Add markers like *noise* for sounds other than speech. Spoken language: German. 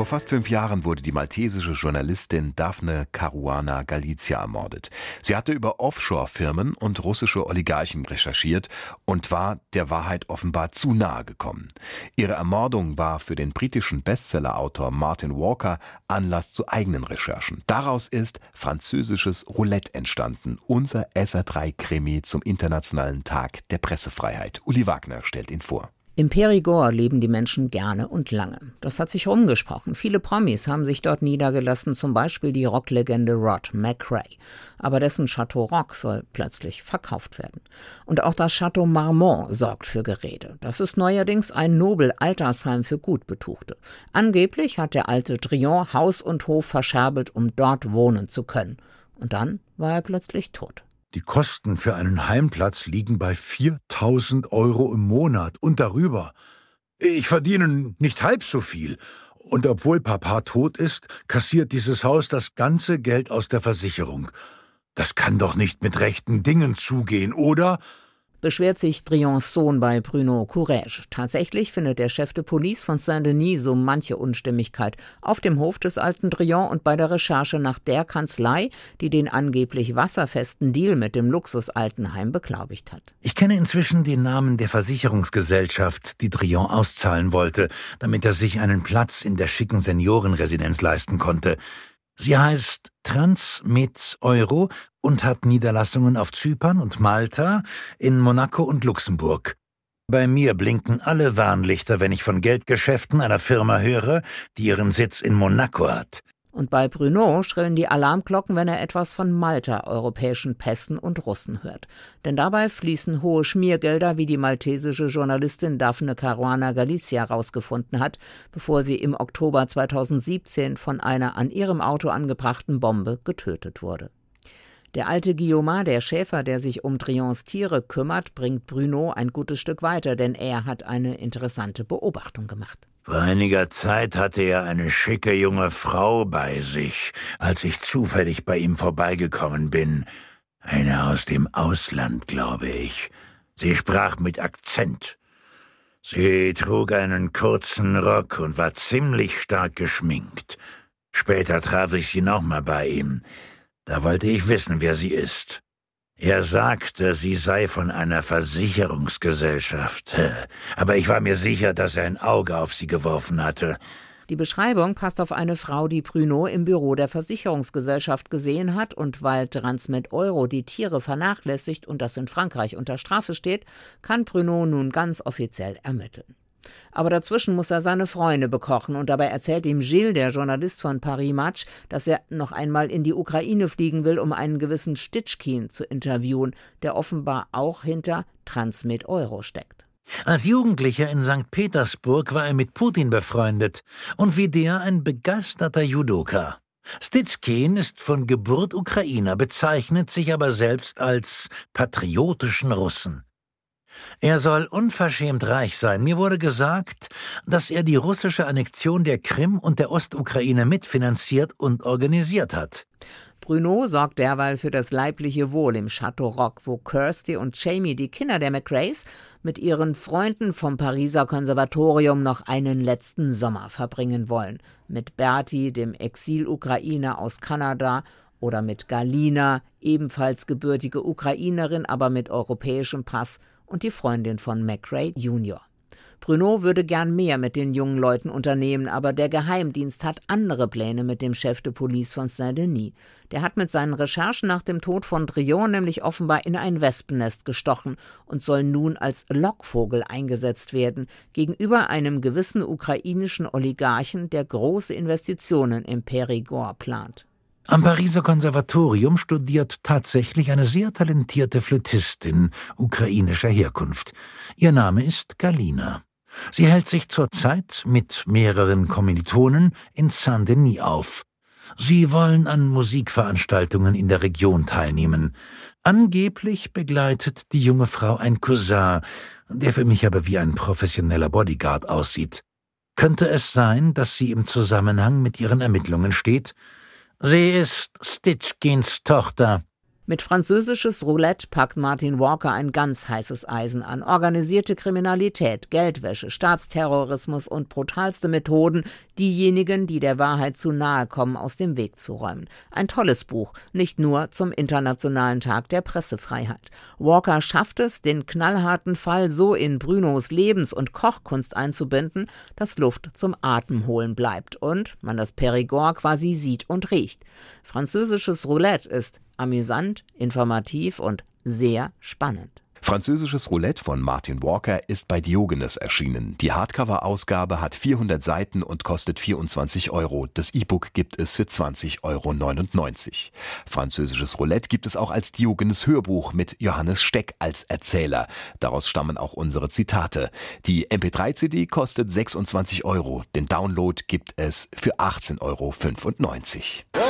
Vor fast fünf Jahren wurde die maltesische Journalistin Daphne Caruana Galizia ermordet. Sie hatte über Offshore-Firmen und russische Oligarchen recherchiert und war der Wahrheit offenbar zu nahe gekommen. Ihre Ermordung war für den britischen Bestsellerautor Martin Walker Anlass zu eigenen Recherchen. Daraus ist französisches Roulette entstanden, unser SR3-Krimi zum Internationalen Tag der Pressefreiheit. Uli Wagner stellt ihn vor. Im Perigord leben die Menschen gerne und lange. Das hat sich rumgesprochen. Viele Promis haben sich dort niedergelassen, zum Beispiel die Rocklegende Rod McRae. Aber dessen Chateau Rock soll plötzlich verkauft werden. Und auch das Chateau Marmont sorgt für Gerede. Das ist neuerdings ein Nobel-Altersheim für Gutbetuchte. Angeblich hat der alte Drion Haus und Hof verscherbelt, um dort wohnen zu können. Und dann war er plötzlich tot. Die Kosten für einen Heimplatz liegen bei 4000 Euro im Monat und darüber. Ich verdiene nicht halb so viel. Und obwohl Papa tot ist, kassiert dieses Haus das ganze Geld aus der Versicherung. Das kann doch nicht mit rechten Dingen zugehen, oder? Beschwert sich Drions Sohn bei Bruno Courage. Tatsächlich findet der Chef de Police von Saint-Denis so manche Unstimmigkeit auf dem Hof des alten Drion und bei der Recherche nach der Kanzlei, die den angeblich wasserfesten Deal mit dem Luxusaltenheim beglaubigt hat. Ich kenne inzwischen den Namen der Versicherungsgesellschaft, die Drion auszahlen wollte, damit er sich einen Platz in der schicken Seniorenresidenz leisten konnte. Sie heißt Transmet Euro und hat Niederlassungen auf Zypern und Malta, in Monaco und Luxemburg. Bei mir blinken alle Warnlichter, wenn ich von Geldgeschäften einer Firma höre, die ihren Sitz in Monaco hat. Und bei Bruno schrillen die Alarmglocken, wenn er etwas von Malta, europäischen Pässen und Russen hört. Denn dabei fließen hohe Schmiergelder, wie die maltesische Journalistin Daphne Caruana Galizia herausgefunden hat, bevor sie im Oktober 2017 von einer an ihrem Auto angebrachten Bombe getötet wurde. Der alte Guillaume, der Schäfer, der sich um Trions Tiere kümmert, bringt Bruno ein gutes Stück weiter, denn er hat eine interessante Beobachtung gemacht. Vor einiger Zeit hatte er eine schicke junge Frau bei sich, als ich zufällig bei ihm vorbeigekommen bin. Eine aus dem Ausland, glaube ich. Sie sprach mit Akzent. Sie trug einen kurzen Rock und war ziemlich stark geschminkt. Später traf ich sie nochmal bei ihm. Da wollte ich wissen, wer sie ist. Er sagte, sie sei von einer Versicherungsgesellschaft, *laughs* aber ich war mir sicher, dass er ein Auge auf sie geworfen hatte. Die Beschreibung passt auf eine Frau, die Bruno im Büro der Versicherungsgesellschaft gesehen hat und weil Transmet Euro die Tiere vernachlässigt und das in Frankreich unter Strafe steht, kann Bruno nun ganz offiziell ermitteln. Aber dazwischen muss er seine Freunde bekochen und dabei erzählt ihm Gilles, der Journalist von Paris Match, dass er noch einmal in die Ukraine fliegen will, um einen gewissen Stitschkin zu interviewen, der offenbar auch hinter Transmit Euro steckt. Als Jugendlicher in St. Petersburg war er mit Putin befreundet und wie der ein begeisterter Judoka. Stitschkin ist von Geburt Ukrainer, bezeichnet sich aber selbst als patriotischen Russen. Er soll unverschämt reich sein. Mir wurde gesagt, dass er die russische Annexion der Krim und der Ostukraine mitfinanziert und organisiert hat. Bruno sorgt derweil für das leibliche Wohl im Chateau Rock, wo Kirsty und Jamie, die Kinder der McRaes, mit ihren Freunden vom Pariser Konservatorium noch einen letzten Sommer verbringen wollen. Mit Bertie, dem Exil-Ukrainer aus Kanada, oder mit Galina, ebenfalls gebürtige Ukrainerin, aber mit europäischem Pass, und die Freundin von McRae Jr. Bruno würde gern mehr mit den jungen Leuten unternehmen, aber der Geheimdienst hat andere Pläne mit dem Chef de Police von Saint-Denis. Der hat mit seinen Recherchen nach dem Tod von Drion nämlich offenbar in ein Wespennest gestochen und soll nun als Lockvogel eingesetzt werden gegenüber einem gewissen ukrainischen Oligarchen, der große Investitionen im Perigord plant. Am Pariser Konservatorium studiert tatsächlich eine sehr talentierte Flötistin ukrainischer Herkunft. Ihr Name ist Galina. Sie hält sich zurzeit mit mehreren Kommilitonen in Saint-Denis auf. Sie wollen an Musikveranstaltungen in der Region teilnehmen. Angeblich begleitet die junge Frau ein Cousin, der für mich aber wie ein professioneller Bodyguard aussieht. Könnte es sein, dass sie im Zusammenhang mit ihren Ermittlungen steht? Sie ist Stitchkins Tochter. Mit französisches Roulette packt Martin Walker ein ganz heißes Eisen an. Organisierte Kriminalität, Geldwäsche, Staatsterrorismus und brutalste Methoden, diejenigen, die der Wahrheit zu nahe kommen, aus dem Weg zu räumen. Ein tolles Buch, nicht nur zum Internationalen Tag der Pressefreiheit. Walker schafft es, den knallharten Fall so in Brunos Lebens- und Kochkunst einzubinden, dass Luft zum Atemholen bleibt und man das Perigord quasi sieht und riecht. Französisches Roulette ist amüsant, informativ und sehr spannend. Französisches Roulette von Martin Walker ist bei Diogenes erschienen. Die Hardcover-Ausgabe hat 400 Seiten und kostet 24 Euro. Das E-Book gibt es für 20,99 Euro. Französisches Roulette gibt es auch als Diogenes Hörbuch mit Johannes Steck als Erzähler. Daraus stammen auch unsere Zitate. Die MP3-CD kostet 26 Euro. Den Download gibt es für 18,95 Euro.